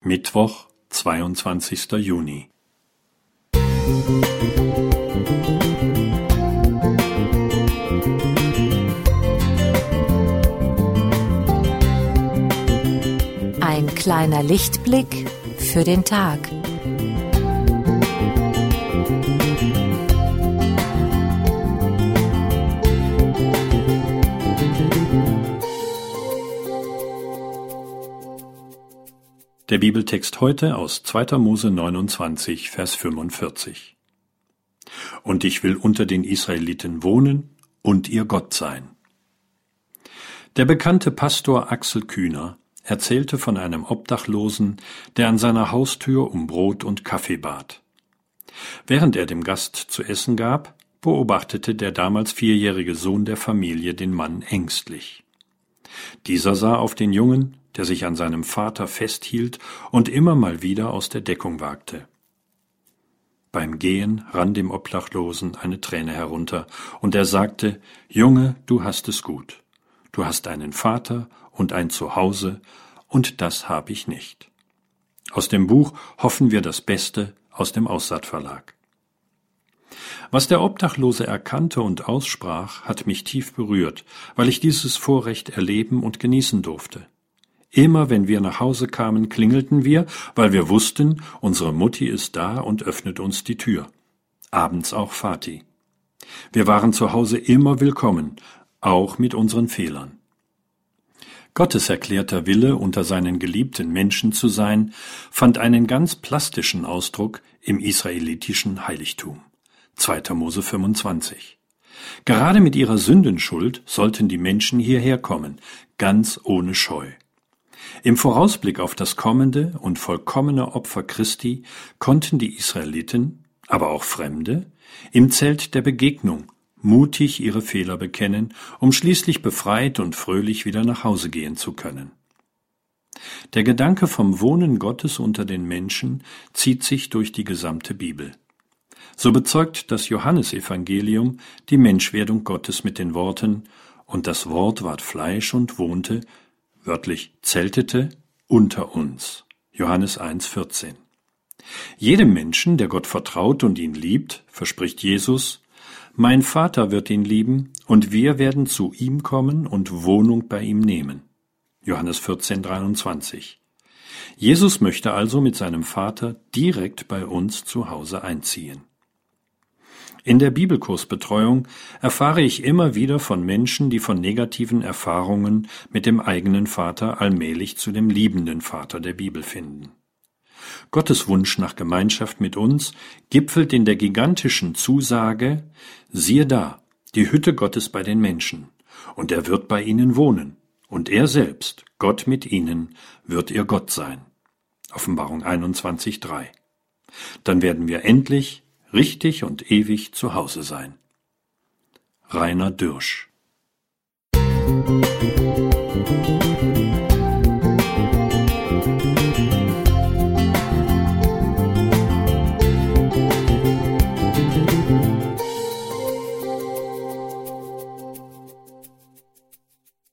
Mittwoch, zweiundzwanzigster Juni. Ein kleiner Lichtblick für den Tag. Der Bibeltext heute aus 2. Mose 29, Vers 45. Und ich will unter den Israeliten wohnen und ihr Gott sein. Der bekannte Pastor Axel Kühner erzählte von einem Obdachlosen, der an seiner Haustür um Brot und Kaffee bat. Während er dem Gast zu essen gab, beobachtete der damals vierjährige Sohn der Familie den Mann ängstlich. Dieser sah auf den Jungen, der sich an seinem Vater festhielt und immer mal wieder aus der Deckung wagte. Beim Gehen rann dem Obdachlosen eine Träne herunter, und er sagte Junge, du hast es gut. Du hast einen Vater und ein Zuhause, und das habe ich nicht. Aus dem Buch Hoffen wir das Beste aus dem Aussaat Verlag. Was der Obdachlose erkannte und aussprach, hat mich tief berührt, weil ich dieses Vorrecht erleben und genießen durfte. Immer wenn wir nach Hause kamen, klingelten wir, weil wir wussten, unsere Mutti ist da und öffnet uns die Tür. Abends auch Vati. Wir waren zu Hause immer willkommen, auch mit unseren Fehlern. Gottes erklärter Wille, unter seinen geliebten Menschen zu sein, fand einen ganz plastischen Ausdruck im israelitischen Heiligtum. 2. Mose 25. Gerade mit ihrer Sündenschuld sollten die Menschen hierher kommen, ganz ohne Scheu. Im Vorausblick auf das kommende und vollkommene Opfer Christi konnten die Israeliten, aber auch Fremde, im Zelt der Begegnung mutig ihre Fehler bekennen, um schließlich befreit und fröhlich wieder nach Hause gehen zu können. Der Gedanke vom Wohnen Gottes unter den Menschen zieht sich durch die gesamte Bibel. So bezeugt das Johannesevangelium die Menschwerdung Gottes mit den Worten Und das Wort ward Fleisch und wohnte wörtlich zeltete, unter uns. Johannes 1,14. Jedem Menschen, der Gott vertraut und ihn liebt, verspricht Jesus, mein Vater wird ihn lieben, und wir werden zu ihm kommen und Wohnung bei ihm nehmen. Johannes 14,23. Jesus möchte also mit seinem Vater direkt bei uns zu Hause einziehen. In der Bibelkursbetreuung erfahre ich immer wieder von Menschen, die von negativen Erfahrungen mit dem eigenen Vater allmählich zu dem liebenden Vater der Bibel finden. Gottes Wunsch nach Gemeinschaft mit uns gipfelt in der gigantischen Zusage, siehe da, die Hütte Gottes bei den Menschen, und er wird bei ihnen wohnen, und er selbst, Gott mit ihnen, wird ihr Gott sein. Offenbarung 21.3. Dann werden wir endlich richtig und ewig zu Hause sein. Rainer Dürsch